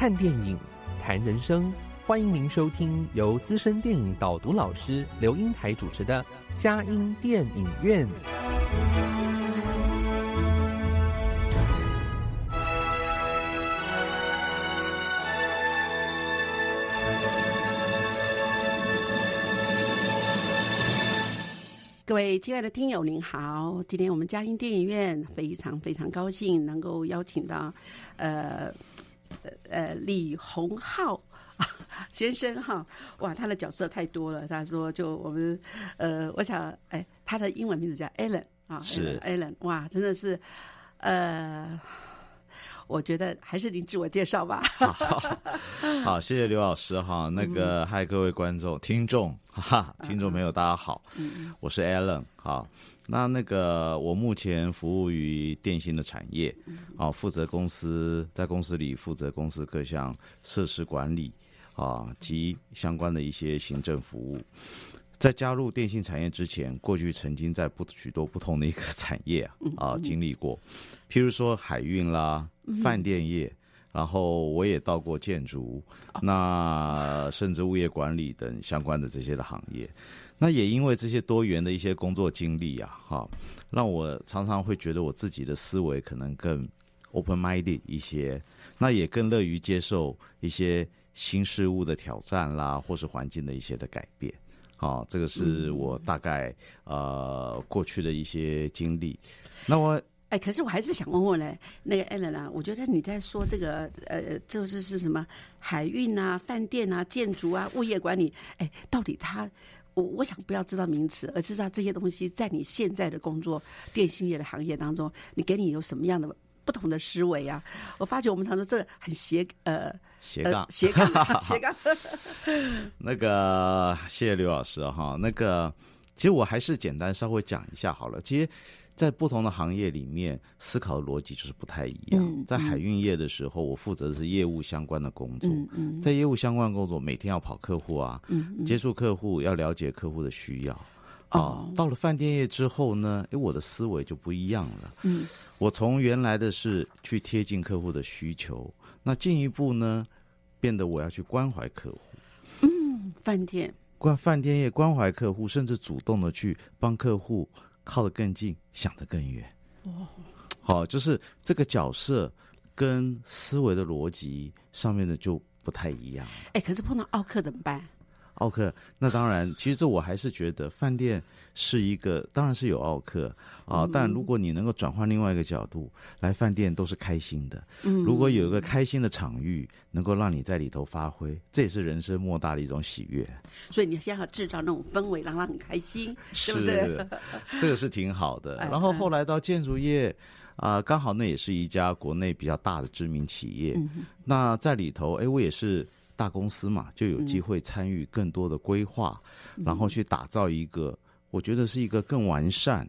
看电影，谈人生，欢迎您收听由资深电影导读老师刘英台主持的《佳音电影院》。各位亲爱的听友，您好！今天我们佳音电影院非常非常高兴能够邀请到，呃呃李洪浩 先生哈，哇，他的角色太多了。他说，就我们呃，我想，哎，他的英文名字叫 Alan 啊，是 Alan，哇，真的是，呃。我觉得还是您自我介绍吧。好，谢谢刘老师哈。那个，嗨，各位观众、听众，哈，听众朋友，大家好，嗯我是 Alan。好，那那个，我目前服务于电信的产业，啊，负责公司在公司里负责公司各项设施管理啊及相关的一些行政服务。在加入电信产业之前，过去曾经在不许多不同的一个产业啊啊经历过，譬如说海运啦、饭店业，然后我也到过建筑，那甚至物业管理等相关的这些的行业。那也因为这些多元的一些工作经历啊，哈，让我常常会觉得我自己的思维可能更 open minded 一些，那也更乐于接受一些新事物的挑战啦，或是环境的一些的改变。好，这个是我大概呃过去的一些经历。那我哎，可是我还是想问问嘞，那个艾伦啊，我觉得你在说这个呃，就是是什么海运啊、饭店啊、建筑啊、物业管理，哎，到底他我我想不要知道名词，而知道这些东西在你现在的工作电信业的行业当中，你给你有什么样的不同的思维啊？我发觉我们常说这很斜呃。斜杠，斜杠，斜杠。那个，谢谢刘老师哈。那个，其实我还是简单稍微讲一下好了。其实，在不同的行业里面，思考的逻辑就是不太一样。在海运业的时候，我负责的是业务相关的工作。嗯在业务相关工作，每天要跑客户啊，接触客户，要了解客户的需要。啊，到了饭店业之后呢，哎，我的思维就不一样了。嗯，我从原来的是去贴近客户的需求。那进一步呢，变得我要去关怀客户。嗯，饭店关饭店业关怀客户，甚至主动的去帮客户靠得更近，想得更远。哦，好，就是这个角色跟思维的逻辑上面的就不太一样。哎，可是碰到奥克怎么办？奥克，那当然，其实这我还是觉得饭店是一个，当然是有奥克啊。但如果你能够转换另外一个角度，来饭店都是开心的。嗯，如果有一个开心的场域，能够让你在里头发挥，这也是人生莫大的一种喜悦。所以你先要制造那种氛围，让他很开心，对不对？这个是挺好的。然后后来到建筑业啊，刚好那也是一家国内比较大的知名企业。那在里头，哎，我也是。大公司嘛，就有机会参与更多的规划，然后去打造一个，我觉得是一个更完善、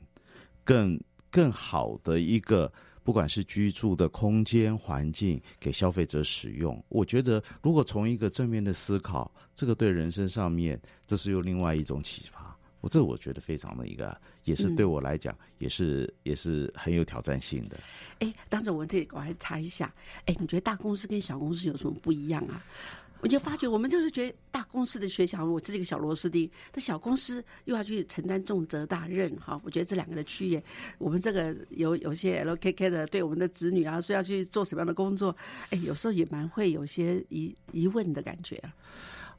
更更好的一个，不管是居住的空间环境给消费者使用。我觉得，如果从一个正面的思考，这个对人生上面，这是又另外一种启发。我这我觉得非常的一个，也是对我来讲，也是也是很有挑战性的。哎，当着我这里我还查一下，哎，你觉得大公司跟小公司有什么不一样啊？我就发觉，我们就是觉得大公司的学校，我是一个小螺丝钉；那小公司又要去承担重责大任，哈。我觉得这两个的区别，我们这个有有些 LKK 的对我们的子女啊，说要去做什么样的工作，哎，有时候也蛮会有些疑疑问的感觉啊。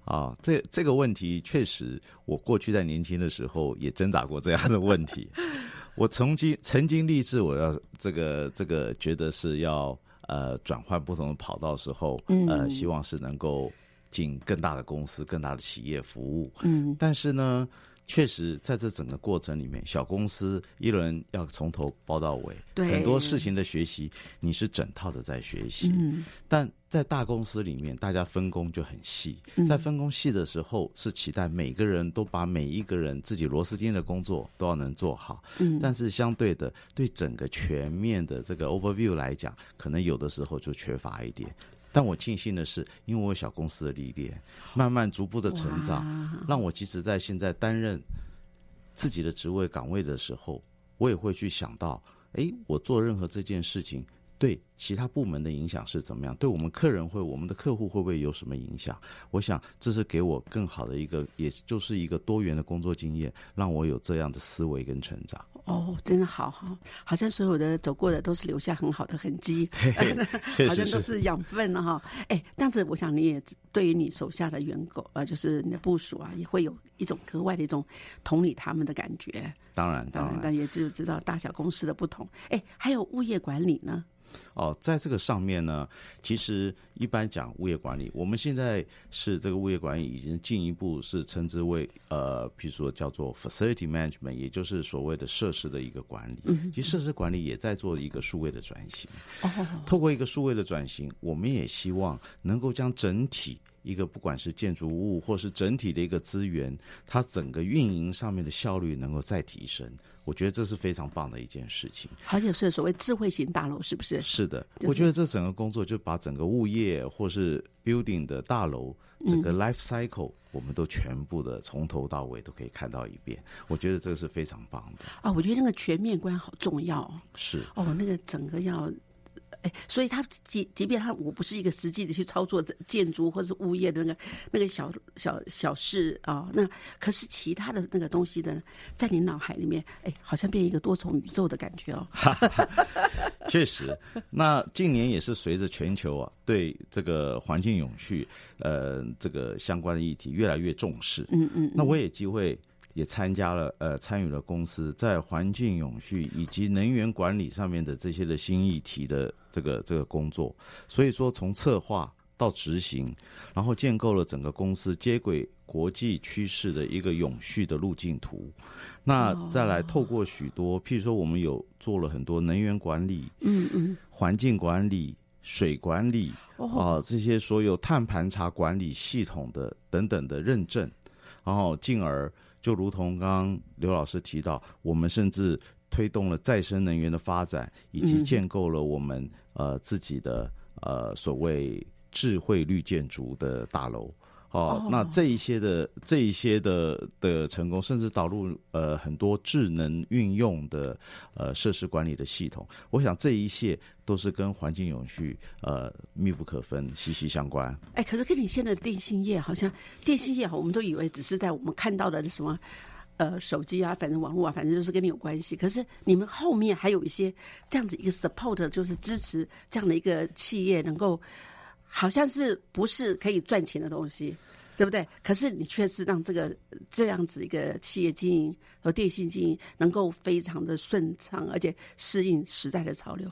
啊，这这个问题确实，我过去在年轻的时候也挣扎过这样的问题。我曾经曾经立志，我要这个这个，觉得是要。呃，转换不同的跑道时候，呃，希望是能够进更大的公司、更大的企业服务。嗯，但是呢，确实在这整个过程里面，小公司一轮要从头包到尾，很多事情的学习，你是整套的在学习。嗯但在大公司里面，大家分工就很细，嗯在分工细的时候，是期待每个人都把每一个人自己螺丝钉的工作都要能做好。嗯，但是相对的，对整个全面的这个 overview 来讲，可能有的时候就缺乏一点。但我庆幸的是，因为我有小公司的历练，慢慢逐步的成长，让我即使在现在担任自己的职位岗位的时候，我也会去想到，诶，我做任何这件事情对其他部门的影响是怎么样？对我们客人会，我们的客户会不会有什么影响？我想这是给我更好的一个，也就是一个多元的工作经验，让我有这样的思维跟成长。哦，真的好好，好像所有的走过的都是留下很好的痕迹，确 好像。都是养分了哈。哎，这样子，我想你也对于你手下的员工，呃，就是你的部署啊，也会有一种格外的一种同理他们的感觉。当然，当然，当然，但也就知道大小公司的不同。哎，还有物业管理呢？哦，在这个上面呢，其实一般讲物业管理，我们现在是这个物业管理已经进一步是称之为呃，比如说叫做 facility management，也就是所谓的设施的一个管理。其实设施管理也在做一个数位的转型。哦，透过一个数位的转型，我们也希望能够将整体一个不管是建筑物或是整体的一个资源，它整个运营上面的效率能够再提升。我觉得这是非常棒的一件事情。而且是所谓智慧型大楼，是不是？是的，就是我觉得这整个工作就把整个物业或是 building 的大楼整个 life cycle，、我们都全部的从头到尾都可以看到一遍。我觉得这个是非常棒的。啊，我觉得那个全面观好重要哦。是哦，那个整个要，哎，所以他即即便他我不是一个实际的去操作这建筑或是物业的那个那个小小小事啊、那可是其他的那个东西的，在你脑海里面，哎，好像变一个多重宇宙的感觉哦。确实，那近年也是随着全球啊对这个环境永续呃这个相关的议题越来越重视。嗯嗯，那我也机会也参加了呃参与了公司在环境永续以及能源管理上面的这些的新议题的这个这个工作，所以说从策划到执行，然后建构了整个公司接轨国际趋势的一个永续的路径图。那再来透过许多，譬如说我们有做了很多能源管理、嗯嗯，环境管理、水管理啊、哦，这些所有碳盘查管理系统的等等的认证，然后进而就如同刚刚刘老师提到，我们甚至推动了再生能源的发展，以及嗯建构了我们呃自己的呃所谓智慧绿建筑的大楼。哦哦，那这一些的这一些的的成功，甚至导入呃很多智能运用的呃设施管理的系统，我想这一切都是跟环境永续呃密不可分、息息相关。哎，可是跟你现在的电信业好像，电信业好，我们都以为只是在我们看到的什么。呃，手机啊，反正网络啊，反正就是跟你有关系。可是你们后面还有一些这样子一个 support，就是支持这样的一个企业能够，好像是不是可以赚钱的东西，对不对？可是你却是让这个这样子一个企业经营和电信经营能够非常的顺畅，而且适应时代的潮流。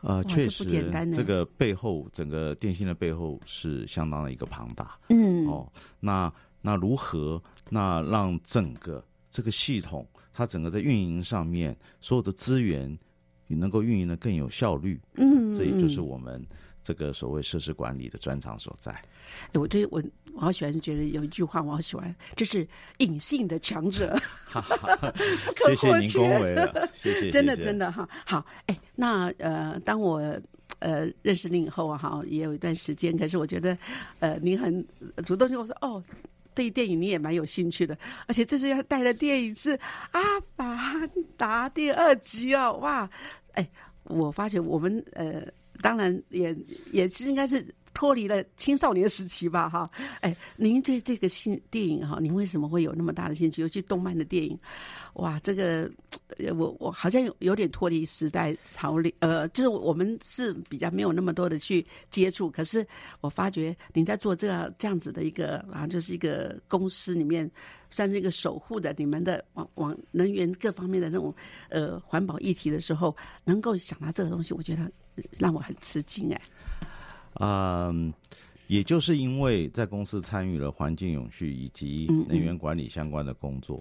呃，确实简单，呢这个背后整个电信的背后是相当的一个庞大。嗯，哦，那那如何那让整个这个系统它整个在运营上面所有的资源，你能够运营的更有效率？嗯，这也就是嗯我们这个所谓设施管理的专长所在。哎，我对我我好喜欢，觉得有一句话我好喜欢，这是隐性的强者，谢谢您恭维了，谢谢，真的真的哈。好，哎，那呃，当我呃认识您以后啊，哈，也有一段时间，可是我觉得呃，您很主动跟我说哦。对电影你也蛮有兴趣的，而且这次要带的电影是《阿凡达》第二集哦，哇！哎，我发觉我们呃，当然也也是应该是脱离了青少年时期吧，哈。哎，您对这个新电影哈，您为什么会有那么大的兴趣？尤其动漫的电影，哇，这个我我好像有有点脱离时代潮流，呃，就是我们是比较没有那么多的去接触。可是我发觉您在做这样这样子的一个啊，就是一个公司里面，算是一个守护的你们的往往能源各方面的那种呃环保议题的时候，能够想到这个东西，我觉得让我很吃惊哎。嗯，也就是因为在公司参与了环境永续以及能源管理相关的工作，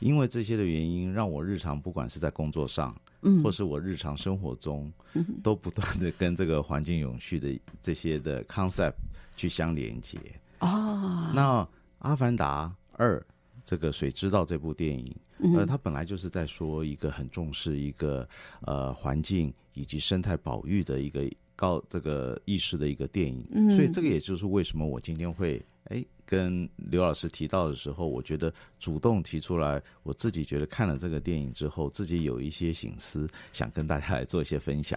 因为这些的原因，让我日常不管是在工作上，嗯，或是我日常生活中，嗯，都不断的跟这个环境永续的这些的 concept 去相连接。哦，那《阿凡达二》这个谁知道这部电影？呃，它本来就是在说一个很重视一个呃环境以及生态保育的一个。高这个意识的一个电影，嗯所以这个也就是为什么我今天会哎跟刘老师提到的时候，我觉得主动提出来，我自己觉得看了这个电影之后，自己有一些醒思，想跟大家来做一些分享。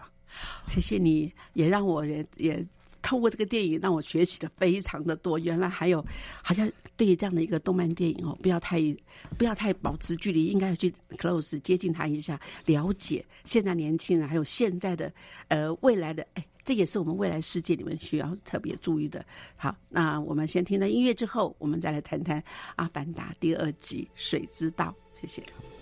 谢谢你，也让我也也。透过这个电影，让我学习的非常的多。原来还有，好像对于这样的一个动漫电影哦，不要太不要太保持距离，应该要去 close 接近他一下，了解现在年轻人还有现在的呃未来的哎，这也是我们未来世界里面需要特别注意的。好，那我们先听了音乐之后，我们再来谈谈《阿凡达》第二集《水之道》。谢谢。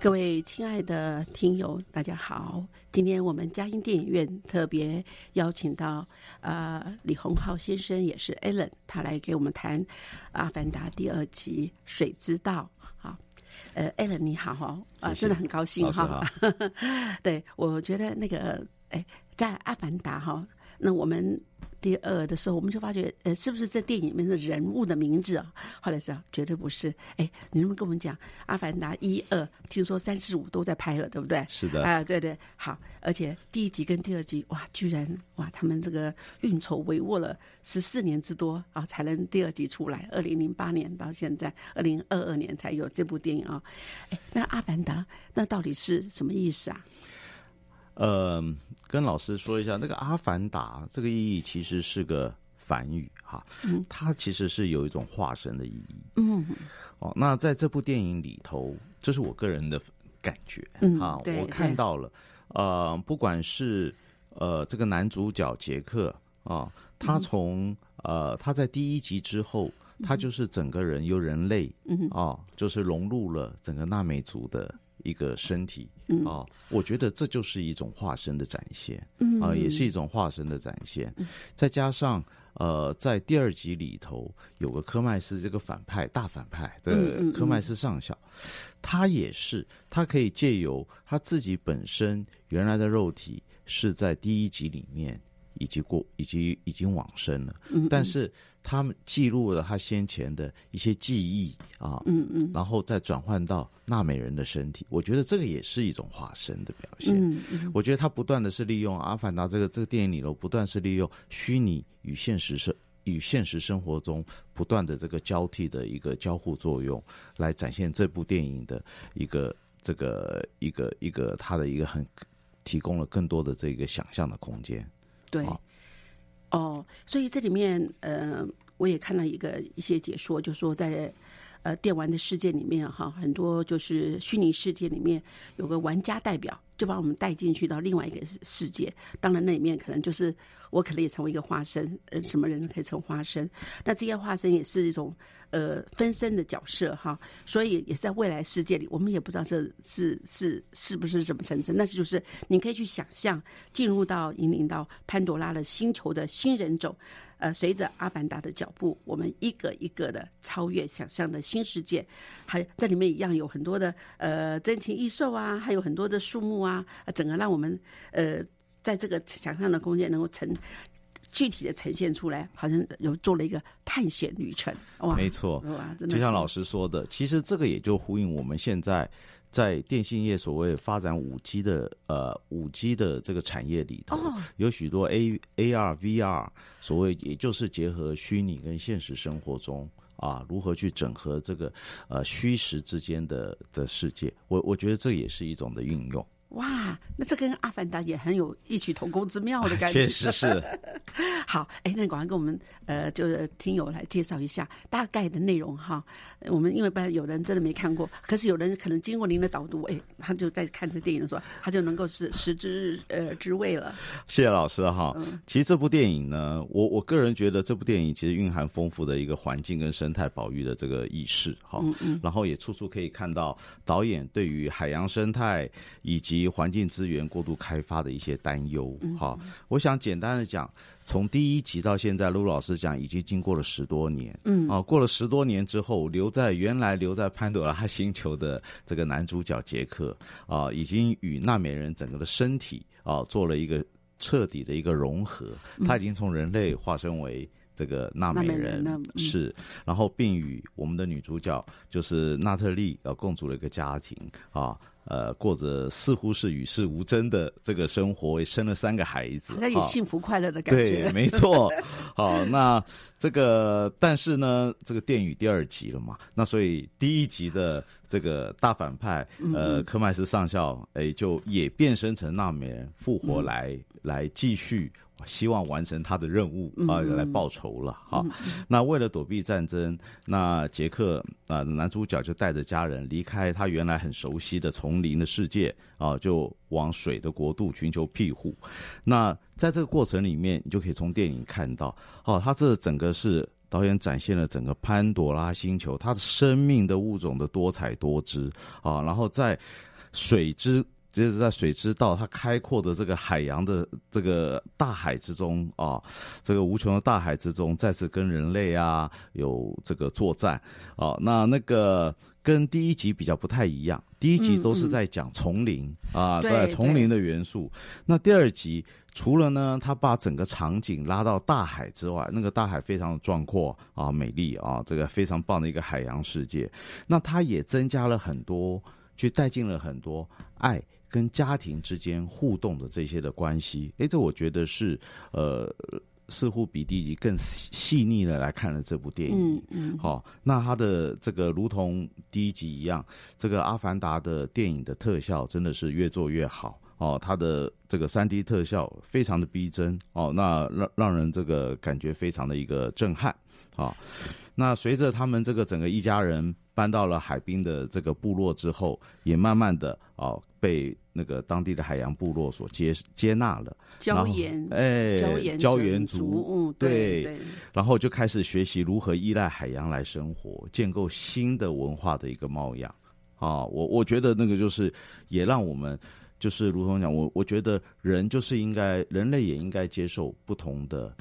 各位亲爱的听友，大家好！今天我们嘉音电影院特别邀请到呃李洪浩先生，也是 Allen，他来给我们谈《阿凡达》第二集《水之道》。好，呃，Allen 你好哈，啊，真的很高兴哈。对，我觉得那个哎，在《阿凡达》哈。那我们。第二的时候，我们就发觉，呃，是不是这电影里面的人物的名字啊？后来知道绝对不是。哎，你能不能跟我们讲《阿凡达》一二？听说三四五都在拍了，对不对？是的。啊，对对，好。而且第一集跟第二集，哇，居然哇，他们这个运筹帷幄了十四年之多啊，才能第二集出来。二零零八年到现在，二零二二年才有这部电影啊。哎，那《阿凡达》那到底是什么意思啊？呃，跟老师说一下，那个“阿凡达”这个意义其实是个梵语哈，它其实是有一种化身的意义。嗯，哦，那在这部电影里头，这是我个人的感觉啊，我看到了，呃，不管是呃这个男主角杰克啊，他从呃他在第一集之后，他就是整个人由人类嗯啊，就是融入了整个纳美族的。一个身体啊，我觉得这就是一种化身的展现啊，也是一种化身的展现。再加上呃，在第二集里头有个科麦斯这个反派大反派的科麦斯上校，他也是他可以借由他自己本身原来的肉体是在第一集里面。以及过，以及已经往生了，但是他们记录了他先前的一些记忆啊，嗯嗯，然后再转换到娜美人的身体，我觉得这个也是一种化身的表现。嗯嗯，我觉得他不断的是利用《阿凡达》这个这个电影里头，不断是利用虚拟与现实生与现实生活中不断的这个交替的一个交互作用，来展现这部电影的一个这个一个一个它的一个很提供了更多的这个想象的空间。对，哦，所以这里面呃，我也看了一个一些解说，就说在呃电玩的世界里面哈，很多就是虚拟世界里面有个玩家代表。就把我们带进去到另外一个世界，当然那里面可能就是我可能也成为一个花生，呃，什么人可以成花生？那这些花生也是一种呃分身的角色哈，所以也是在未来世界里，我们也不知道这是是是不是怎么成真。那就是你可以去想象，进入到引领到潘多拉的星球的新人种。呃，随着阿凡达的脚步，我们一个一个的超越想象的新世界，还在里面一样有很多的呃珍禽异兽啊，还有很多的树木啊，整个让我们呃在这个想象的空间能够呈具体的呈现出来，好像有做了一个探险旅程。哇，没错，哇，就像老师说的，其实这个也就呼应我们现在。在电信业所谓发展五 G 的呃五 G 的这个产业里头，有许多 A A R V R 所谓也就是结合虚拟跟现实生活中啊如何去整合这个呃虚实之间的的世界，我我觉得这也是一种的运用。哇，那这跟《阿凡达》也很有异曲同工之妙的感觉。确实是。好，哎，那赶快跟我们呃，就是听友来介绍一下大概的内容哈。我们因为不然有人真的没看过，可是有人可能经过您的导读，哎，他就在看这电影的时候，他就能够是食之呃之味了。谢谢老师哈。其实这部电影呢，我我个人觉得这部电影其实蕴含丰富的一个环境跟生态保育的这个意识哈。嗯嗯。然后也处处可以看到导演对于海洋生态以及环境资源过度开发的一些担忧，好，我想简单的讲，从第一集到现在，陆老师讲已经经过了十多年，嗯，啊，过了十多年之后，留在原来留在潘多拉星球的这个男主角杰克，啊，已经与纳美人整个的身体啊做了一个彻底的一个融合，他已经从人类化身为。这个纳美人是，然后并与我们的女主角就是娜特利呃共组了一个家庭啊，呃过着似乎是与世无争的这个生活，也生了三个孩子，那有幸福快乐的感觉。对，没错。好，那这个但是呢，这个电影第二集了嘛，那所以第一集的这个大反派呃科麦斯上校哎就也变身成纳美人复活来来继续。希望完成他的任务啊，来报仇了哈。那为了躲避战争，那杰克啊，男主角就带着家人离开他原来很熟悉的丛林的世界啊，就往水的国度寻求庇护。那在这个过程里面，你就可以从电影看到，哦，他这整个是导演展现了整个潘多拉星球它的生命的物种的多彩多姿啊，然后在水之。就是在水之道，它开阔的这个海洋的这个大海之中啊，这个无穷的大海之中，再次跟人类啊有这个作战啊。那那个跟第一集比较不太一样，第一集都是在讲丛林啊，对丛林的元素。那第二集除了呢，他把整个场景拉到大海之外，那个大海非常的壮阔啊，美丽啊，这个非常棒的一个海洋世界。那它也增加了很多，去带进了很多爱。跟家庭之间互动的这些的关系，哎，这我觉得是呃，似乎比第一集更细腻的来看了这部电影。嗯嗯。好，那它的这个如同第一集一样，这个《阿凡达》的电影的特效真的是越做越好哦，它的这个三 D 特效非常的逼真哦，那让让人这个感觉非常的一个震撼啊。那随着他们这个整个一家人搬到了海滨的这个部落之后，也慢慢的哦被。那个当地的海洋部落所接接纳了，礁岩哎，礁岩族，嗯，对，然后就开始学习如何依赖海洋来生活，建构新的文化的一个貌样啊！我我觉得那个就是也让我们就是如同讲，我我觉得人就是应该人类也应该接受不同的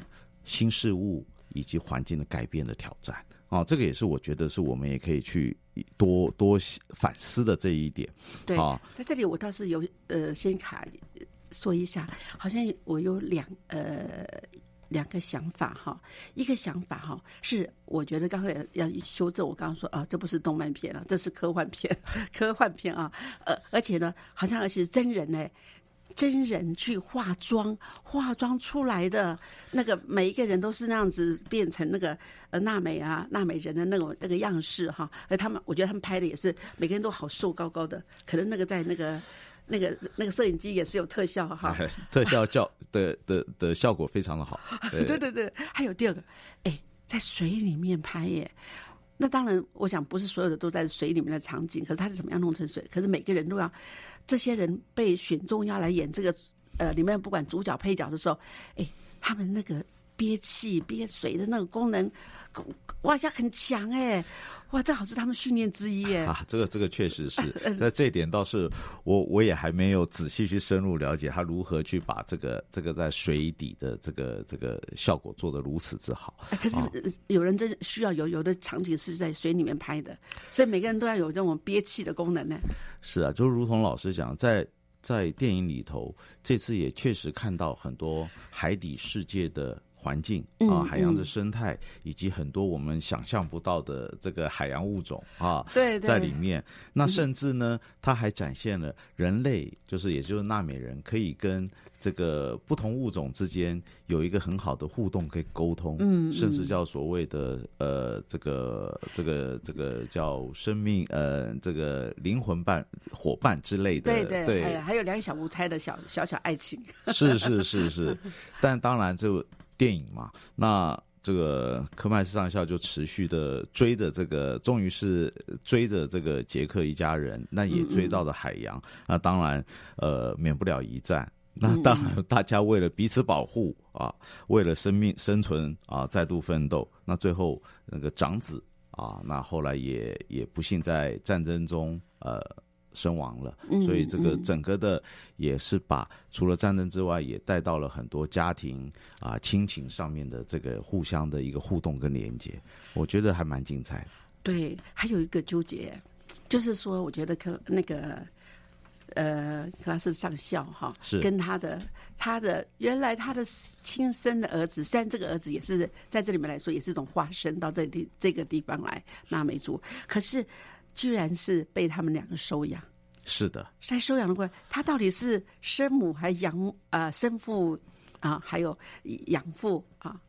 新事物以及环境的改变的挑战。哦，这个也是我觉得是我们也可以去多多反思的这一点。对，在这里我倒是有呃，先卡说一下，好像我有两呃两个想法哈。一个想法哈是，我觉得刚才要修正我刚刚说啊，这不是动漫片啊，这是科幻片，科幻片啊。呃，而且呢，好像而且是真人呢。真人去化妆，化妆出来的那个每一个人都是那样子变成那个呃娜美啊娜美人的那种那个样式哈，而他们我觉得他们拍的也是每个人都好瘦高高的，可能那个在那个那个那个摄影机也是有特效哈，特效效的的的效果非常的好。对 对对，还有第二个，哎，在水里面拍耶。那当然，我想不是所有的都在水里面的场景，可是它是怎么样弄成水？可是每个人都要，这些人被选中要来演这个，呃，里面不管主角配角的时候，哎，他们那个憋气憋水的那个功能，哇，呀很强哎。哇，这好是他们训练之一耶！啊，这个这个确实是，那这一点倒是我我也还没有仔细去深入了解他如何去把这个这个在水底的这个这个效果做得如此之好。可是有人真需要有有的场景是在水里面拍的，所以每个人都要有这种憋气的功能呢。是啊，就如同老师讲，在在电影里头，这次也确实看到很多海底世界的。环境啊，海洋的生态，以及很多我们想象不到的这个海洋物种啊，对，在里面。那甚至呢，它还展现了人类，就是也就是纳美人，可以跟这个不同物种之间有一个很好的互动，可以沟通，嗯，甚至叫所谓的呃，这个这个这个叫生命呃，这个灵魂伴伙伴之类的，对对，还有两小无猜的小小小爱情，是是是是，但当然就。电影嘛，那这个科麦斯上校就持续的追着这个，终于是追着这个杰克一家人，那也追到了海洋。那当然，呃，免不了一战。那当然，大家为了彼此保护啊，为了生命生存啊，再度奋斗。那最后那个长子啊，那后来也也不幸在战争中呃。身亡了，所以这个整个的也是把除了战争之外，也带到了很多家庭啊亲情上面的这个互相的一个互动跟连接，我觉得还蛮精彩。对，还有一个纠结，就是说，我觉得可那个呃克拉斯上校哈，是。跟他的他的原来他的亲生的儿子，虽然这个儿子也是在这里面来说也是一种化身到这地这个地方来纳美族，可是居然是被他们两个收养。是的，在收养的过程，他到底是生母还养呃生父啊，还有养父啊？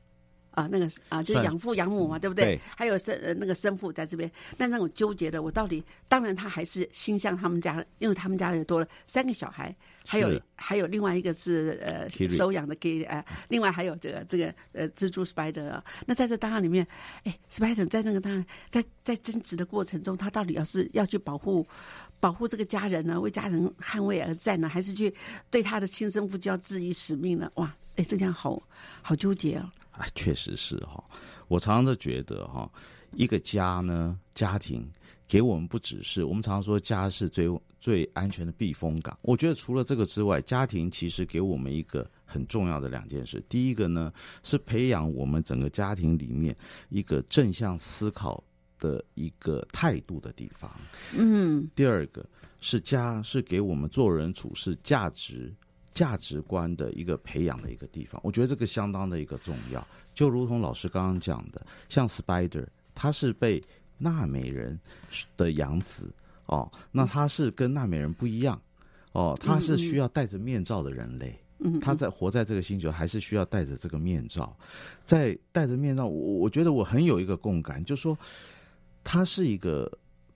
啊，那个啊，就是养父养母嘛，对不对？还有生呃那个生父在这边，那那种纠结的，我到底当然他还是心向他们家，因为他们家人多了三个小孩，还有还有另外一个是呃收养的给呃，另外还有这个这个呃蜘蛛 spider。那在这档案里面，哎，spider 在那个档案在在争执的过程中，他到底要是要去保护保护这个家人呢，为家人捍卫而战呢，还是去对他的亲生父就要质疑使命呢？哇，哎，这样好好纠结哦。啊，确实是哈，我常常都觉得哈，一个家呢，家庭给我们不只是我们常常说家是最最安全的避风港。我觉得除了这个之外，家庭其实给我们一个很重要的两件事。第一个呢，是培养我们整个家庭里面一个正向思考的一个态度的地方。嗯，第二个是家是给我们做人处事价值价值观的一个培养的一个地方。我觉得这个相当的一个重要。就如同老师刚刚讲的，像 Spider，他是被纳美人的养子哦，那他是跟纳美人不一样哦，他是需要戴着面罩的人类。嗯，他在活在这个星球，还是需要戴着这个面罩，在戴着面罩，我我觉得我很有一个共感，就是说他是一个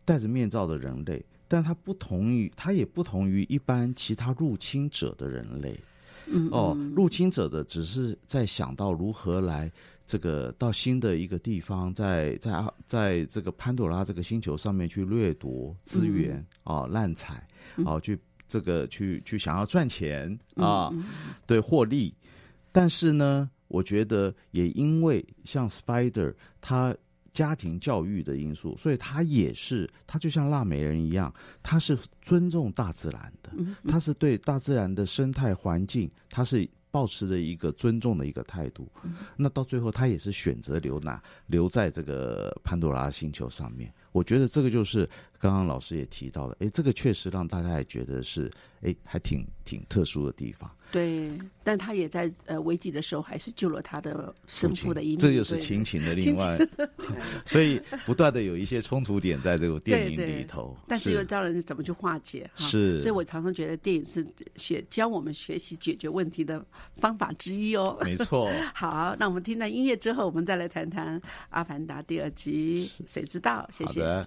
戴着面罩的人类，但它不同于，它也不同于一般其他入侵者的人类。嗯哦，入侵者的只是在想到如何来这个到新的一个地方，在在啊在这个潘多拉这个星球上面去掠夺资源啊、滥采啊，去这个去去想要赚钱啊，对获利。但是呢，我觉得也因为像 Spider 他家庭教育的因素，所以他也是他就像腊美人一样，他是尊重大自然的，他是对大自然的生态环境，他是保持着一个尊重的一个态度。那到最后，他也是选择留哪留在这个潘多拉星球上面。我觉得这个就是刚刚老师也提到的，哎，这个确实让大家也觉得是哎，还挺挺特殊的地方。对，但他也在呃危急的时候还是救了他的生父的一命，这就是对亲情的另外 所以不断的有一些冲突点在这个电影对对里头。但是又教人怎么去化解哈。是所以我常常觉得电影是学教我们学习解决问题的方法之一哦。没错，好，那我们听到音乐之后，我们再来谈谈《阿凡达》第二集，谁知道？谢谢。好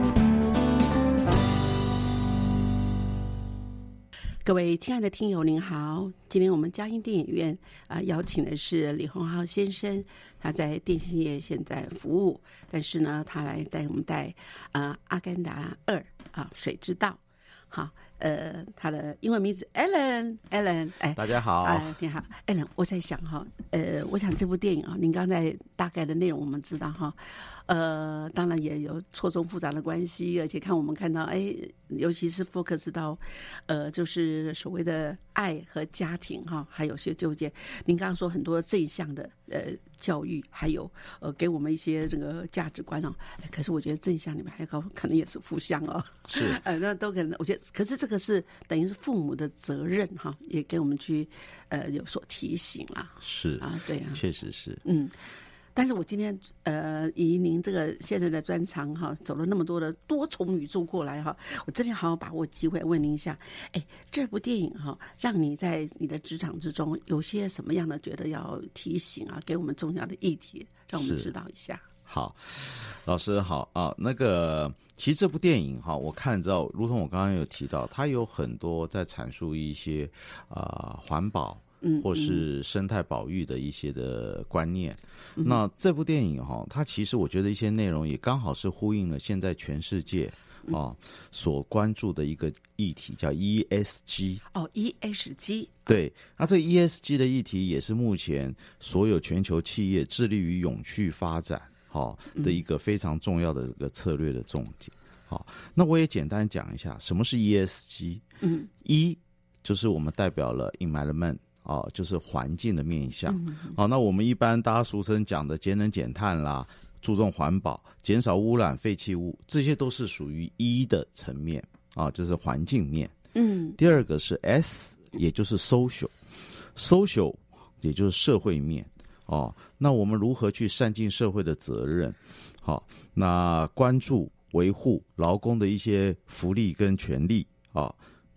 各位亲爱的听友，您好！今天我们嘉音电影院啊、邀请的是李洪浩先生，他在电信业现在服务，但是呢，他来带我们带啊《阿甘达二》啊《水之道》。好，呃，他的英文名字 Alan，Alan，哎，大家好，哎，你好，Alan，我在想哈，呃，我想这部电影啊，您刚才大概的内容我们知道哈，呃，当然也有错综复杂的关系，而且看我们看到，哎，尤其是 focus 到，呃，就是所谓的爱和家庭哈，还有些纠结。您刚刚说很多正向的呃教育，还有呃给我们一些这个价值观哦，哎可是我觉得正向里面还有可能也是负向哦。是 呃，那都可能，我觉得，可是这个是等于是父母的责任哈，也给我们去呃有所提醒啦是，啊，对啊，确实是，嗯。但是我今天呃，以您这个现在的专长哈，走了那么多的多重宇宙过来哈，我真的好好把握机会问您一下，哎，这部电影哈，让你在你的职场之中有些什么样的觉得要提醒啊，给我们重要的议题，让我们知道一下。好，老师好啊。那个，其实这部电影哈，我看之后，如同我刚刚有提到，它有很多在阐述一些啊、环保。嗯，或是生态保育的一些的观念。那这部电影哈，它其实我觉得一些内容也刚好是呼应了现在全世界啊所关注的一个议题，叫 ESG。哦，ESG 对，那这 ESG 的议题也是目前所有全球企业致力于永续发展好、的一个非常重要的一个策略的重点。好，那我也简单讲一下什么是 ESG。嗯一就是我们代表了 environment 啊，就是环境的面向。嗯好，那我们一般大家俗称讲的节能减碳啦，注重环保，减少污染废弃物，这些都是属于一的层面啊，就是环境面。嗯第二个是 S，也就是 social，social 也就是社会面哦。那我们如何去善尽社会的责任？好、那关注维护劳工的一些福利跟权利啊、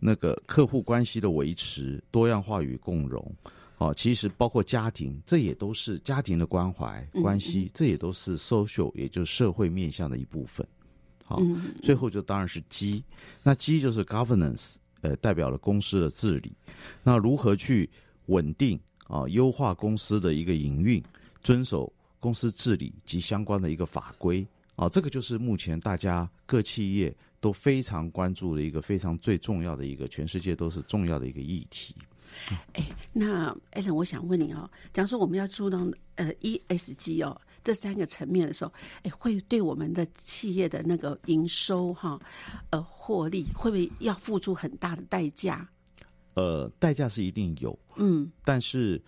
那个客户关系的维持，多样化与共融。哦，其实包括家庭，这也都是家庭的关怀关系，这也都是 social，也就是社会面向的一部分。好、嗯最后就当然是 G，那 G 就是 governance，呃，代表了公司的治理。那如何去稳定啊、优化公司的一个营运，遵守公司治理及相关的一个法规啊、这个就是目前大家各企业都非常关注的一个非常最重要的一个，全世界都是重要的一个议题。哎，那艾伦，我想问你哦，假如说我们要注重呃 ESG 哦这三个层面的时候，哎，会对我们的企业的那个营收哈，呃，获利会不会要付出很大的代价？呃，代价是一定有，嗯但是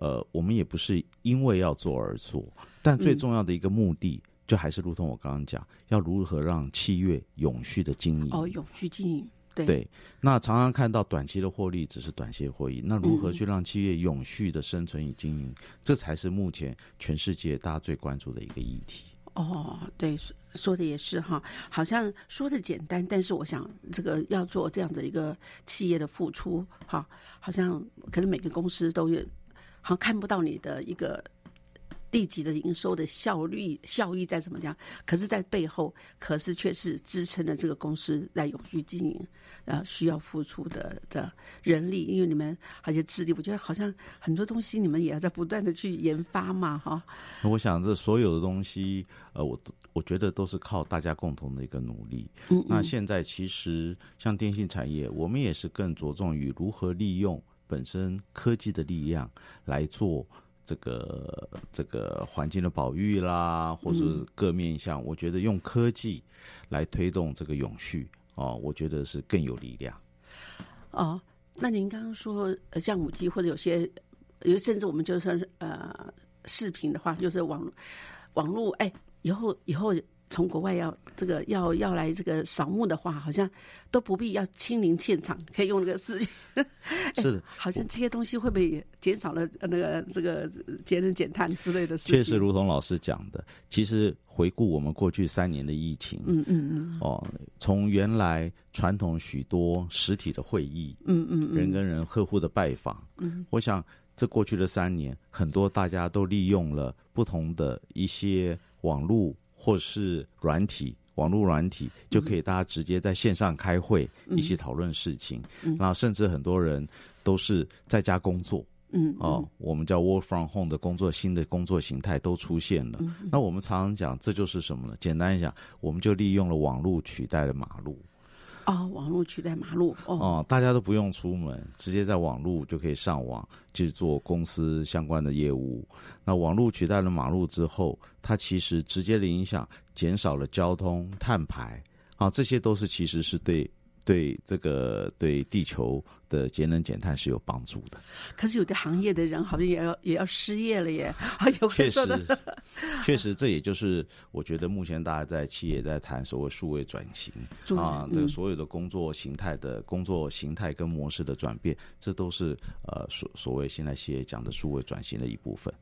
呃，我们也不是因为要做而做，但最重要的一个目的，就还是如同我刚刚讲，要如何让企业永续的经营。哦，永续经营，对对，那常常看到短期的获利只是短期的获益，那如何去让企业永续的生存与经营，这才是目前全世界大家最关注的一个议题。哦，对，说说的也是哈，好像说的简单，但是我想这个要做这样的一个企业的付出哈，好像可能每个公司都有，好像看不到你的一个立即的营收的效率效益在怎么样，可是，在背后可是却是支撑了这个公司在永续经营呃需要付出的的人力，因为你们而且智力，我觉得好像很多东西你们也要在不断的去研发嘛哈。我想这所有的东西，呃，我都我觉得都是靠大家共同的一个努力。嗯那现在其实像电信产业，我们也是更着重于如何利用本身科技的力量来做这个这个环境的保育啦，或是各面向。我觉得用科技来推动这个永续哦，我觉得是更有力量。哦，那您刚刚说呃，像五 G 或者有些，有甚至我们就算是呃视频的话，就是网网络，哎，以后以后从国外要这个要要来这个扫墓的话，好像都不必要亲临现场，可以用那个视频。是的，好像这些东西会不会也减少了呃那个这个节能减碳之类的事情？确实如同老师讲的，其实回顾我们过去三年的疫情，嗯嗯嗯哦，从原来传统许多实体的会议，嗯嗯嗯，人跟人客户的拜访，嗯，我想这过去的三年，很多大家都利用了不同的一些网络或是软体。网络软体，就可以大家直接在线上开会，嗯一起讨论事情。然后甚至很多人都是在家工作。嗯哦，我们叫 work from home 的工作，新的工作形态都出现了。嗯那我们常常讲，这就是什么呢？简单一讲，我们就利用了网络取代了马路。啊，网络取代马路哦，哦，大家都不用出门，直接在网络就可以上网去做公司相关的业务。那网络取代了马路之后，它其实直接的影响减少了交通碳排啊，这些都是其实是对对这个对地球的节能减碳是有帮助的。可是有的行业的人好像也要也要失业了耶，啊，有确实，确实，这也就是我觉得目前大家在企业在谈所谓数位转型 啊，嗯这个所有的工作形态的工作形态跟模式的转变，这都是呃所所谓现在企业讲的数位转型的一部分。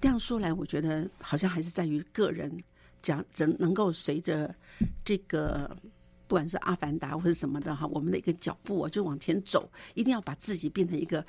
这样说来，我觉得好像还是在于个人讲人能够随着这个。不管是阿凡达或者什么的哈，我们的一个脚步啊，就往前走，一定要把自己变成一个，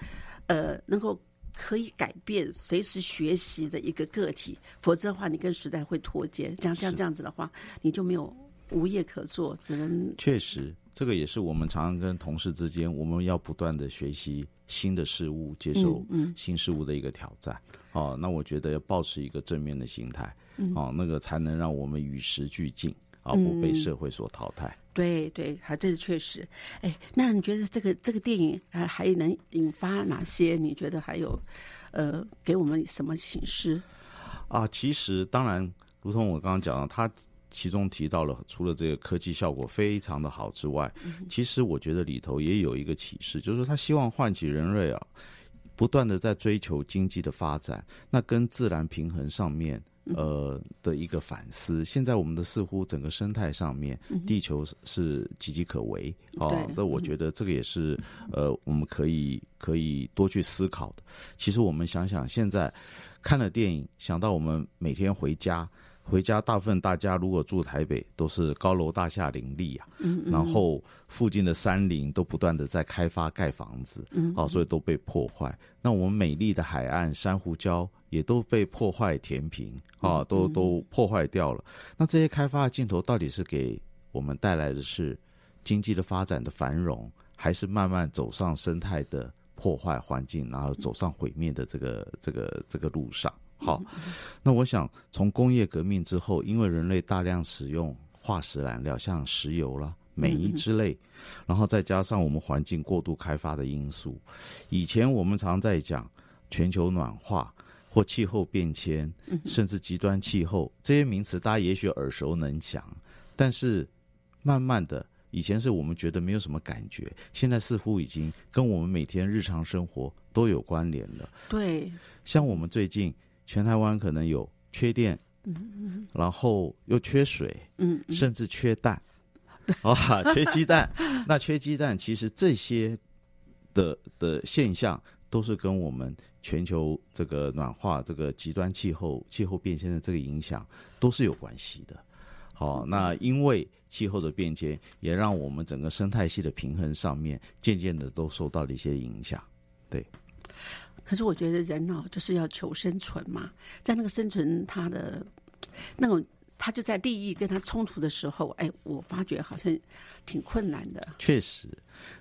呃，能够可以改变、随时学习的一个个体，否则的话，你跟时代会脱节。这样这样这样子的话，你就没有无业可做，只能确实，这个也是我们常常跟同事之间，我们要不断的学习新的事物，接受嗯新事物的一个挑战。哦，那我觉得要保持一个正面的心态，嗯哦，那个才能让我们与时俱进，啊，不被社会所淘汰。对对，还这是确实。哎，那你觉得这个这个电影还还能引发哪些？你觉得还有呃，给我们什么启示？啊，其实当然，如同我刚刚讲的，它其中提到了，除了这个科技效果非常的好之外，其实我觉得里头也有一个启示，就是说他希望唤起人类啊，不断的在追求经济的发展，那跟自然平衡上面。呃的一个反思，现在我们的似乎整个生态上面，地球是是岌岌可危哦。那我觉得这个也是呃，我们可以可以多去思考的。其实我们想想，现在看了电影，想到我们每天回家，回家大部分大家如果住台北，都是高楼大厦林立啊，然后附近的山林都不断的在开发盖房子，嗯哦，所以都被破坏。那我们美丽的海岸珊瑚礁也都被破坏填平，啊，都都破坏掉了。那这些开发的镜头到底是给我们带来的是经济的发展的繁荣，还是慢慢走上生态的破坏环境，然后走上毁灭的这个这个这个路上？好，那我想从工业革命之后，因为人类大量使用化石燃料，像石油啦、煤之类，然后再加上我们环境过度开发的因素，以前我们常在讲全球暖化或气候变迁，甚至极端气候这些名词，大家也许耳熟能详，但是慢慢的。以前是我们觉得没有什么感觉，现在似乎已经跟我们每天日常生活都有关联了。对，像我们最近全台湾可能有缺电，然后又缺水，嗯，甚至缺蛋，啊，缺鸡蛋。那缺鸡蛋，其实这些的的现象都是跟我们全球这个暖化、这个极端气候、气候变迁的这个影响都是有关系的。好，那因为气候的变迁，也让我们整个生态系的平衡上面渐渐的都受到了一些影响。对，可是我觉得人哦，就是要求生存嘛，在那个生存它的那种，他就在利益跟他冲突的时候，哎，我发觉好像挺困难的。确实，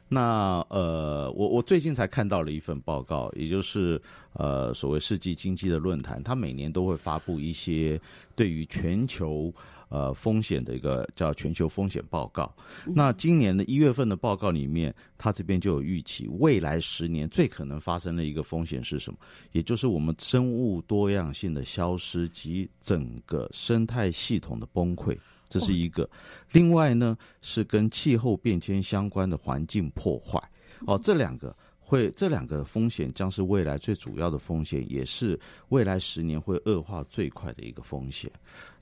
那呃，我我最近才看到了一份报告，也就是呃所谓世纪经济的论坛，他每年都会发布一些对于全球呃风险的一个叫全球风险报告。那今年的一月份的报告里面，它这边就有预期，未来十年最可能发生的一个风险是什么？也就是我们生物多样性的消失及整个生态系统的崩溃。这是一个，另外呢是跟气候变迁相关的环境破坏，哦，这两个会这两个风险将是未来最主要的风险，也是未来十年会恶化最快的一个风险。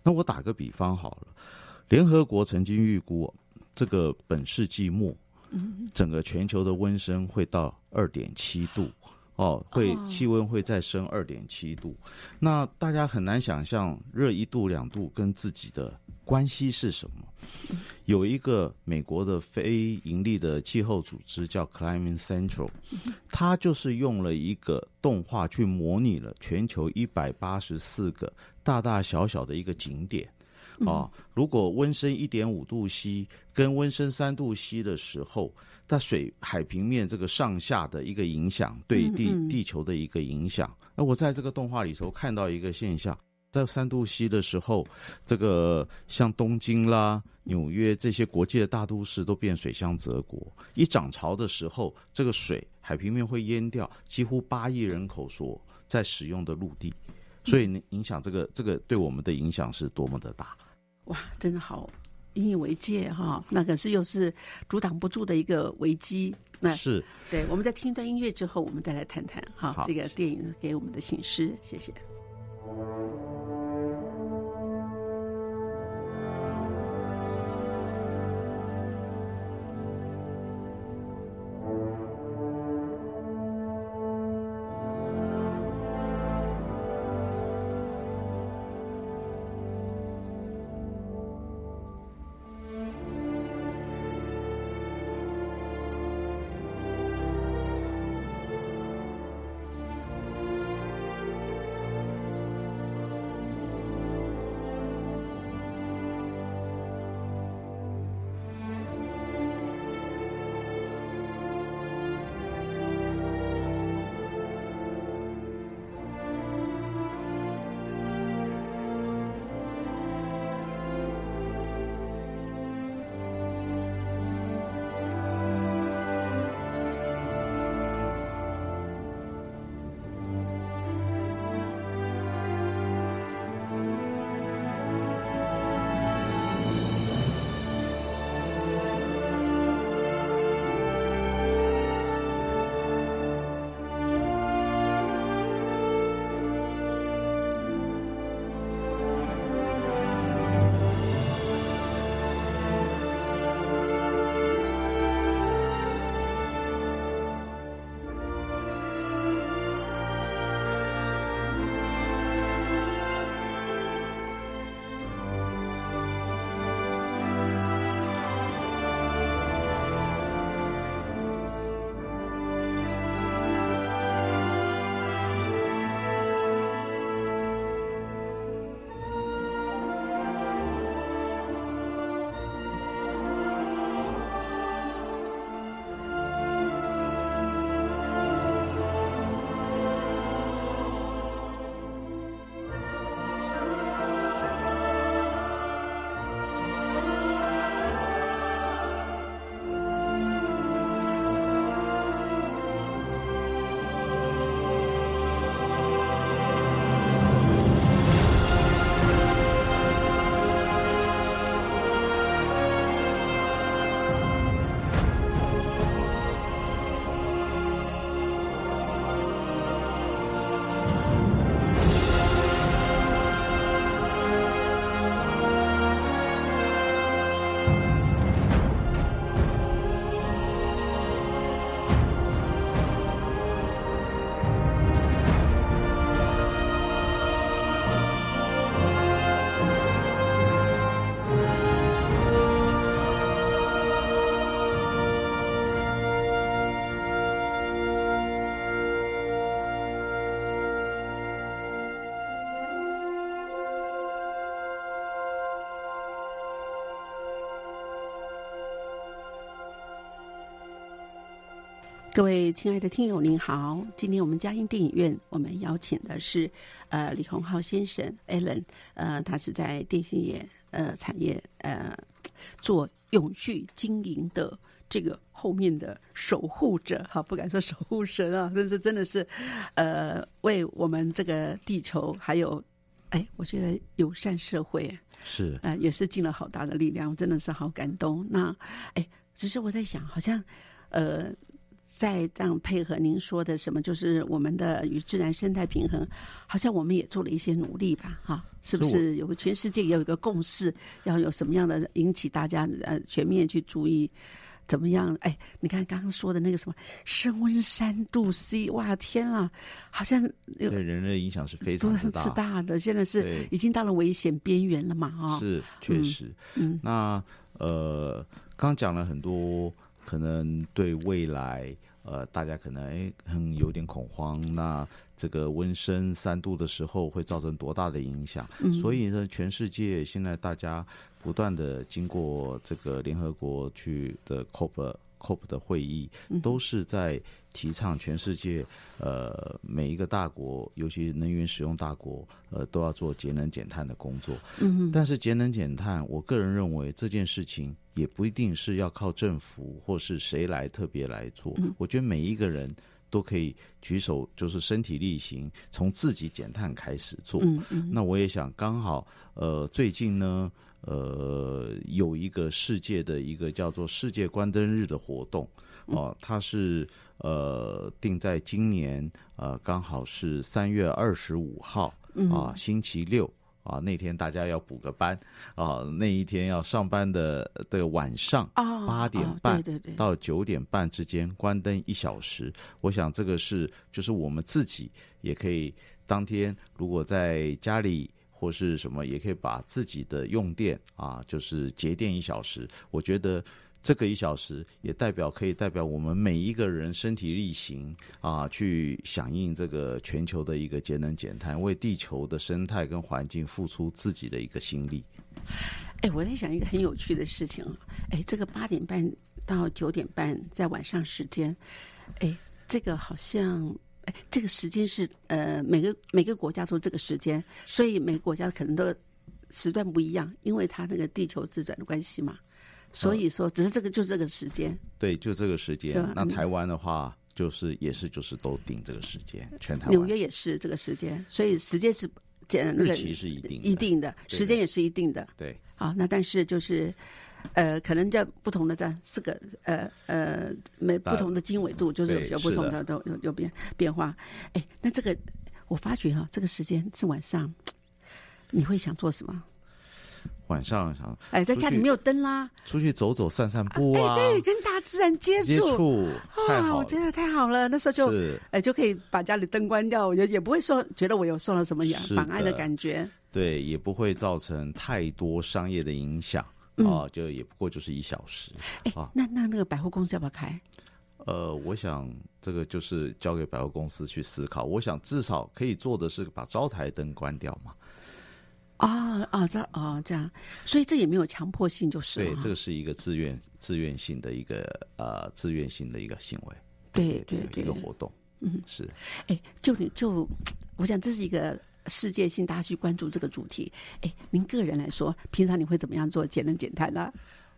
那我打个比方好了，联合国曾经预估这个本世纪末，整个全球的温升会到二点七度。哦，会气温会再升二点七度，那大家很难想象热一度两度跟自己的关系是什么。有一个美国的非盈利的气候组织叫 Climate Central，它就是用了一个动画去模拟了全球一百八十四个大大小小的一个景点。啊，如果温升一点五度 C 跟温升三度 C 的时候，它水海平面这个上下的一个影响，对地地球的一个影响。那我在这个动画里头看到一个现象。在三度 C 的时候，这个像东京啦、纽约这些国际的大都市都变水乡泽国。一涨潮的时候，这个水海平面会淹掉几乎八亿人口所在使用的陆地，所以影响这个这个对我们的影响是多么的大。哇，真的好引以为戒哈！那可是又是阻挡不住的一个危机。那是对。我们在听一段音乐之后，我们再来谈谈哈这个电影给我们的醒示。谢谢。各位亲爱的听友，您好！今天我们嘉音电影院，我们邀请的是呃李洪浩先生 Alan，呃，他是在电信业呃产业呃做永续经营的这个后面的守护者，哈，不敢说守护神啊，真是真的是呃为我们这个地球还有哎，我觉得友善社会是呃也是尽了好大的力量，真的是好感动。那哎，只是我在想，好像呃。再这样配合您说的什么，就是我们的与自然生态平衡，好像我们也做了一些努力吧，哈，是不是？有个全世界也有一个共识，要有什么样的引起大家呃全面去注意，怎么样？哎，你看刚刚说的那个什么升温三度 C，哇天啊，好像对人类影响是非常之大的，现在是已经到了危险边缘了嘛，哈，是确实。嗯，那呃，刚讲了很多。可能对未来呃，大家可能哎很有点恐慌，那这个温升三度的时候会造成多大的影响？所以呢，全世界现在大家不断的经过这个联合国去的 COP COP 的会议，都是在提倡全世界呃每一个大国，尤其能源使用大国，呃都要做节能减碳的工作。嗯，但是节能减碳，我个人认为这件事情也不一定是要靠政府或是谁来特别来做。我觉得每一个人都可以举手，就是身体力行，从自己减碳开始做。嗯嗯，那我也想刚好呃最近呢。呃，有一个世界的一个叫做世界关灯日的活动。哦，它是呃定在今年呃刚好是三月二十五号啊星期六。啊那天大家要补个班。啊那一天要上班的的晚上八点半到九点半之间关灯一小时，我想这个是就是我们自己也可以当天如果在家里。或是什么也可以把自己的用电啊，就是节电一小时。我觉得这个一小时也代表可以代表我们每一个人身体力行啊，去响应这个全球的一个节能减碳，为地球的生态跟环境付出自己的一个心力。哎，我在想一个很有趣的事情啊哎，这个八点半到九点半在晚上时间，哎，这个好像。哎，这个时间是呃，每个每个国家都这个时间，所以每个国家可能都时段不一样，因为它那个地球自转的关系嘛。所以说，只是这个就这个时间。对，就这个时间。那台湾的话，就是也是就是都定这个时间，全台湾。纽约也是这个时间，所以时间是简日期是一定一定的，时间也是一定的。对。好，那但是就是。呃，可能在不同的在四个呃呃每不同的经纬度，就是有不同的都有有变变化。哎，那这个我发觉哈，这个时间是晚上，你会想做什么？晚上想哎，在家里没有灯啦，出去走走散散步啊，对，跟大自然接触，太好，我觉得太好了。那时候就哎就可以把家里灯关掉，也也不会说觉得我有受了什么妨碍的感觉，对，也不会造成太多商业的影响。哦，就也不过就是一小时。哎，那那那个百货公司要不要开？呃，我想这个就是交给百货公司去思考。我想至少可以做的是把招台灯关掉嘛。啊啊，这啊这样，所以这也没有强迫性，就是对，这个是一个自愿自愿性的一个呃自愿性的一个行为。对对对，一个活动，嗯，是。哎，就你就我想这是一个。世界性，大家去关注这个主题。哎，您个人来说，平常你会怎么样做节能减碳呢？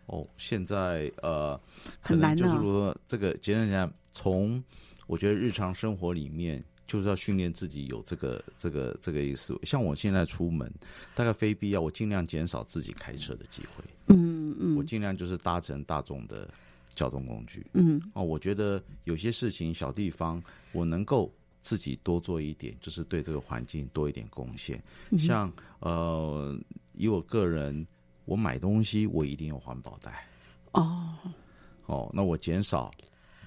哦，现在呃，很难就是说这个节能减碳，从我觉得日常生活里面，就是要训练自己有这个这个这个意思。像我现在出门，大概非必要，我尽量减少自己开车的机会。嗯嗯，我尽量就是搭乘大众的交通工具。嗯，哦，我觉得有些事情小地方，我能够。自己多做一点，就是对这个环境多一点贡献。像呃，以我个人，我买东西我一定用环保袋。哦哦，那我减少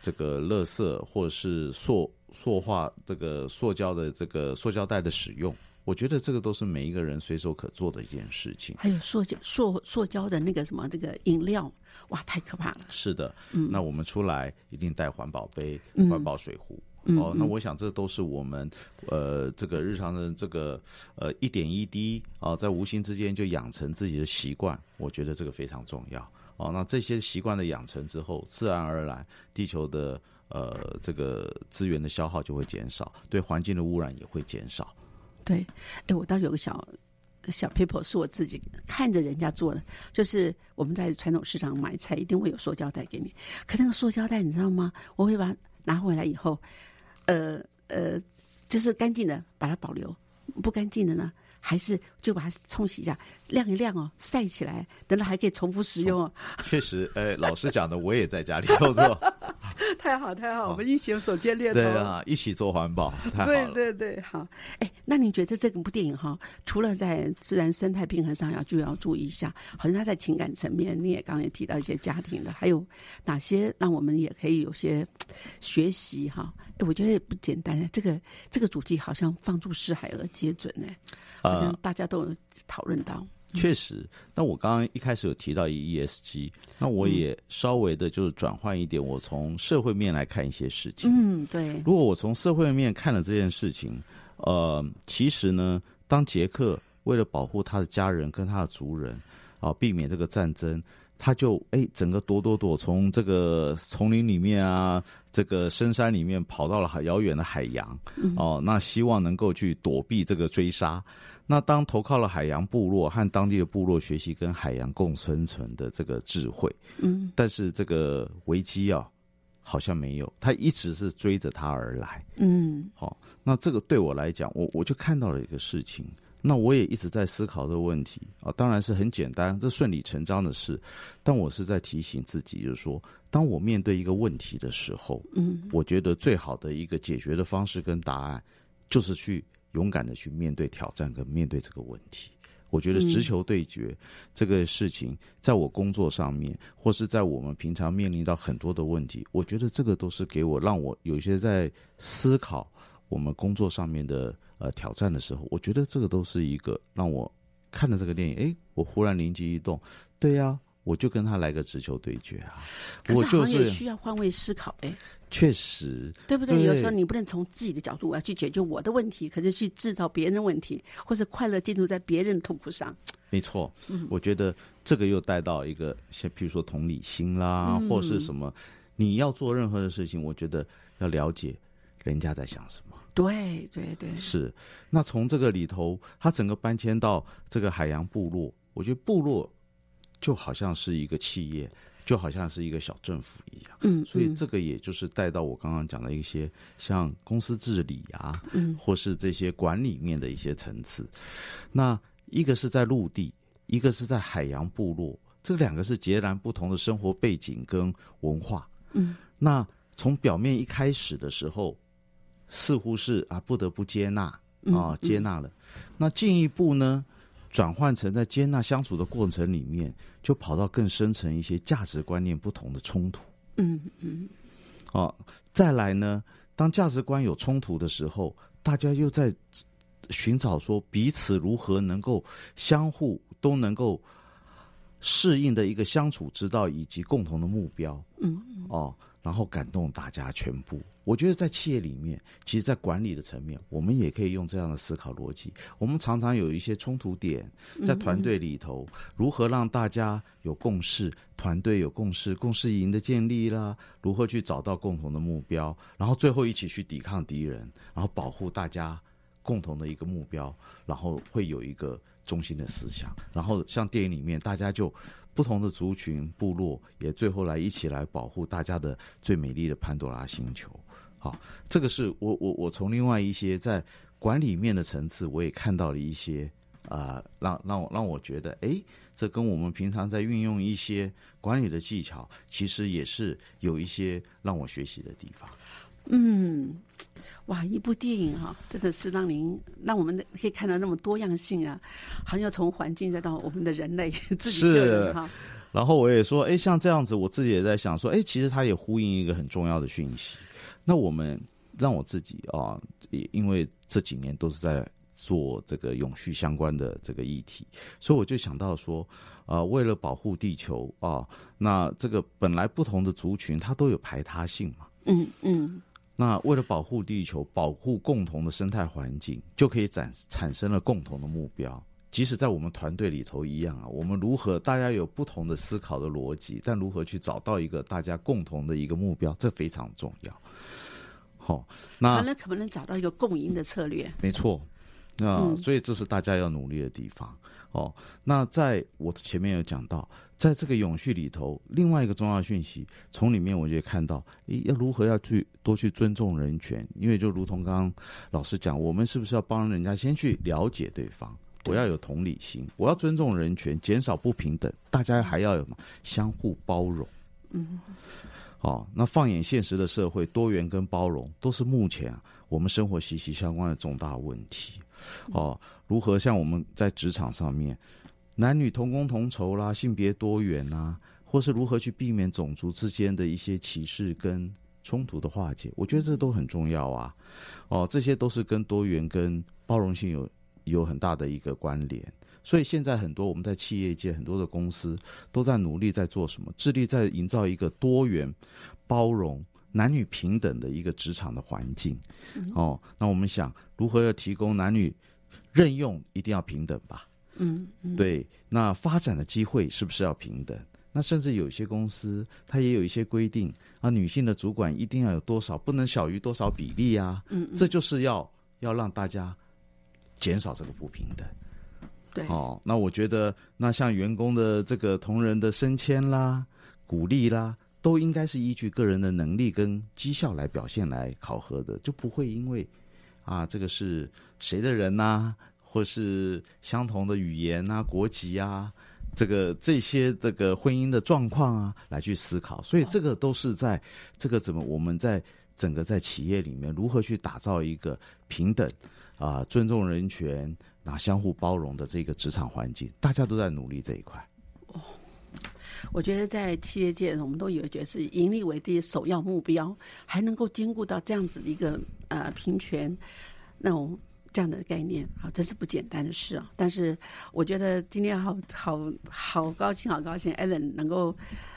这个垃圾或者是塑塑化这个塑胶的这个塑胶袋的使用，我觉得这个都是每一个人随手可做的一件事情。还有塑胶塑塑胶的那个什么这个饮料，哇，太可怕了。是的，那我们出来一定带环保杯、环保水壶。哦，那我想这都是我们呃这个日常的这个呃一点一滴啊，在无形之间就养成自己的习惯，我觉得这个非常重要。哦，那这些习惯的养成之后，自然而然地球的呃这个资源的消耗就会减少，对环境的污染也会减少。对，哎，我倒有个小小 paper 是我自己看着人家做的，就是我们在传统市场买菜一定会有塑胶袋给你，可那个塑胶袋你知道吗？我会把拿回来以后。呃呃，就是干净的把它保留，不干净的呢，还是就把它冲洗一下，晾一晾哦，晒起来，等等还可以重复使用哦。确实，呃，老师讲的，我也在家里操作。太好太好，我们一起手牵猎头，对啊，一起做环保，太好了。对对对，好。哎，那你觉得这部电影哈，除了在自然生态平衡上要就要注意一下，好像它在情感层面，你也刚刚也提到一些家庭的，还有哪些让我们也可以有些学习哈？哎，我觉得也不简单。这个这个主题好像放诸四海而皆准呢，好像大家都有讨论到。确实。那我刚刚一开始有提到 ESG，那我也稍微的就是转换一点，我从社会面来看一些事情。嗯，对。如果我从社会面看了这件事情，呃，其实呢，当杰克为了保护他的家人跟他的族人啊，避免这个战争。他就哎，整个躲躲躲，从这个丛林里面啊，这个深山里面跑到了很遥远的海洋哦。那希望能够去躲避这个追杀。那当投靠了海洋部落和当地的部落，学习跟海洋共生存的这个智慧。嗯，但是这个危机啊，好像没有，他一直是追着他而来。嗯，好，那这个对我来讲，我我就看到了一个事情。那我也一直在思考这个问题啊，当然是很简单，这顺理成章的事。但我是在提醒自己，就是说，当我面对一个问题的时候，嗯，我觉得最好的一个解决的方式跟答案，就是去勇敢的去面对挑战跟面对这个问题。我觉得直球对决这个事情，在我工作上面，或是在我们平常面临到很多的问题，我觉得这个都是给我让我有些在思考我们工作上面的。呃，挑战的时候，我觉得这个都是一个让我看了这个电影，哎，我忽然灵机一动，对呀，我就跟他来个直球对决啊！我就是需要换位思考，哎，确实，对不对？有时候你不能从自己的角度啊去解决我的问题，可是去制造别人的问题，或者快乐建筑在别人的痛苦上。没错，我觉得这个又带到一个像，比如说同理心啦，或是什么，你要做任何的事情，我觉得要了解人家在想什么。对对对，是。那从这个里头，他整个搬迁到这个海洋部落，我觉得部落就好像是一个企业，就好像是一个小政府一样。嗯，所以这个也就是带到我刚刚讲的一些像公司治理啊，嗯，或是这些管理面的一些层次。那一个是在陆地，一个是在海洋部落，这两个是截然不同的生活背景跟文化。嗯，那从表面一开始的时候。似乎是啊，不得不接纳啊，接纳了。那进一步呢，转换成在接纳相处的过程里面，就跑到更深层一些价值观念不同的冲突。嗯嗯。哦，再来呢，当价值观有冲突的时候，大家又在寻找说彼此如何能够相互都能够适应的一个相处之道以及共同的目标。嗯。哦。然后感动大家全部。我觉得在企业里面，其实，在管理的层面，我们也可以用这样的思考逻辑。我们常常有一些冲突点，在团队里头，如何让大家有共识？团队有共识，共识营的建立啦，如何去找到共同的目标，然后最后一起去抵抗敌人，然后保护大家共同的一个目标，然后会有一个中心的思想。然后像电影里面，大家就。不同的族群部落也最后来一起来保护大家的最美丽的潘多拉星球。好，这个是我我我从另外一些在管理面的层次，我也看到了一些啊，让让我让我觉得，哎，这跟我们平常在运用一些管理的技巧，其实也是有一些让我学习的地方。嗯。哇，一部电影哈，真的是让您让我们可以看到那么多样性啊！好像从环境再到我们的人类自己个人哈。然后我也说，哎，像这样子，我自己也在想说，哎，其实它也呼应一个很重要的讯息。那我们让我自己啊，也因为这几年都是在做这个永续相关的这个议题，所以我就想到说，啊，为了保护地球啊，那这个本来不同的族群它都有排他性嘛。嗯嗯。那为了保护地球，保护共同的生态环境，就可以产产生了共同的目标。即使在我们团队里头一样啊，我们如何大家有不同的思考的逻辑，但如何去找到一个大家共同的一个目标，这非常重要。好，那可能可不能找到一个共赢的策略？没错，那所以这是大家要努力的地方。哦，那在我前面有讲到，在这个永续里头，另外一个重要讯息，从里面我就看到，诶，要如何要去多去尊重人权，因为就如同刚刚老师讲，我们是不是要帮人家先去了解对方，我要有同理心，我要尊重人权，减少不平等，大家还要有相互包容？嗯，好，那放眼现实的社会，多元跟包容都是目前我们生活息息相关的重大问题。哦，如何像我们在职场上面，男女同工同酬啦，性别多元啊，或是如何去避免种族之间的一些歧视跟冲突的化解，我觉得这都很重要啊。哦，这些都是跟多元跟包容性有有很大的一个关联。所以现在很多我们在企业界很多的公司都在努力在做什么，致力在营造一个多元、包容、男女平等的一个职场的环境。哦，那我们想如何要提供男女任用一定要平等吧？嗯，对，那发展的机会是不是要平等？那甚至有一些公司，它也有一些规定啊，女性的主管一定要有多少，不能小于多少比例啊。嗯，这就是要要让大家减少这个不平等。对，哦，那我觉得，那像员工的这个同仁的升迁啦、鼓励啦，都应该是依据个人的能力跟绩效来表现来考核的，就不会因为啊这个是谁的人呐、或是相同的语言啊、国籍啊，这个这些这个婚姻的状况啊来去思考。所以这个都是在这个怎么我们在整个在企业里面如何去打造一个平等啊、尊重人权。那相互包容的这个职场环境，大家都在努力这一块。哦我觉得在企业界，我们都以为觉得是盈利为第一首要目标，还能够兼顾到这样子的一个呃平权那种这样的概念啊，真是不简单的事啊。但是我觉得今天好好好高兴，好高兴，Allen 能够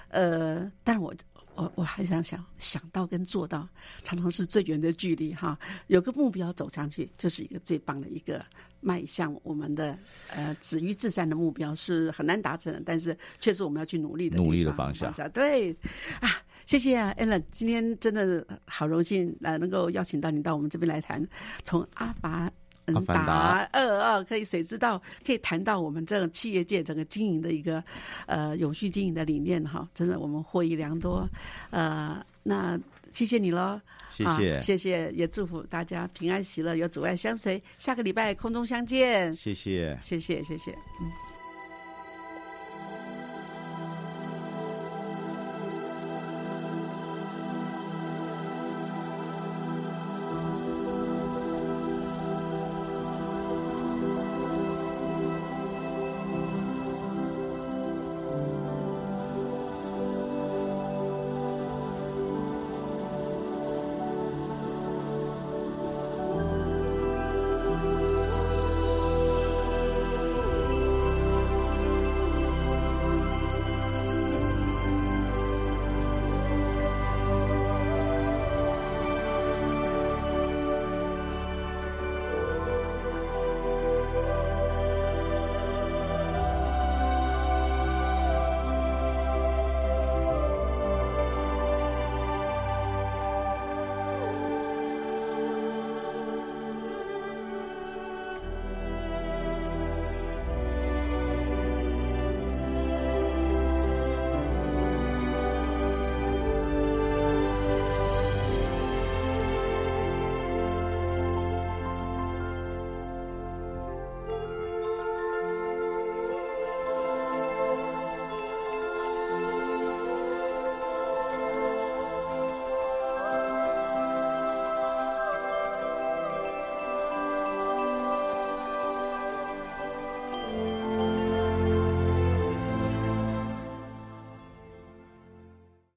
呃，但我。我我还想想想到跟做到，常常是最远的距离哈。有个目标走上去，就是一个最棒的一个迈向我们的呃止于至善的目标，是很难达成的，但是确实我们要去努力的努力的方方向。对啊，谢谢啊，Allen，今天真的好荣幸呃能够邀请到你到我们这边来谈，从阿法。阿凡达二二可以谁知道？可以谈到我们这个企业界整个经营的一个呃永续经营的理念哈，真的我们获益良多。呃，那谢谢你喽，谢谢谢谢，也祝福大家平安喜乐，有阻碍相随。下个礼拜空中相见，谢谢谢谢谢谢，嗯。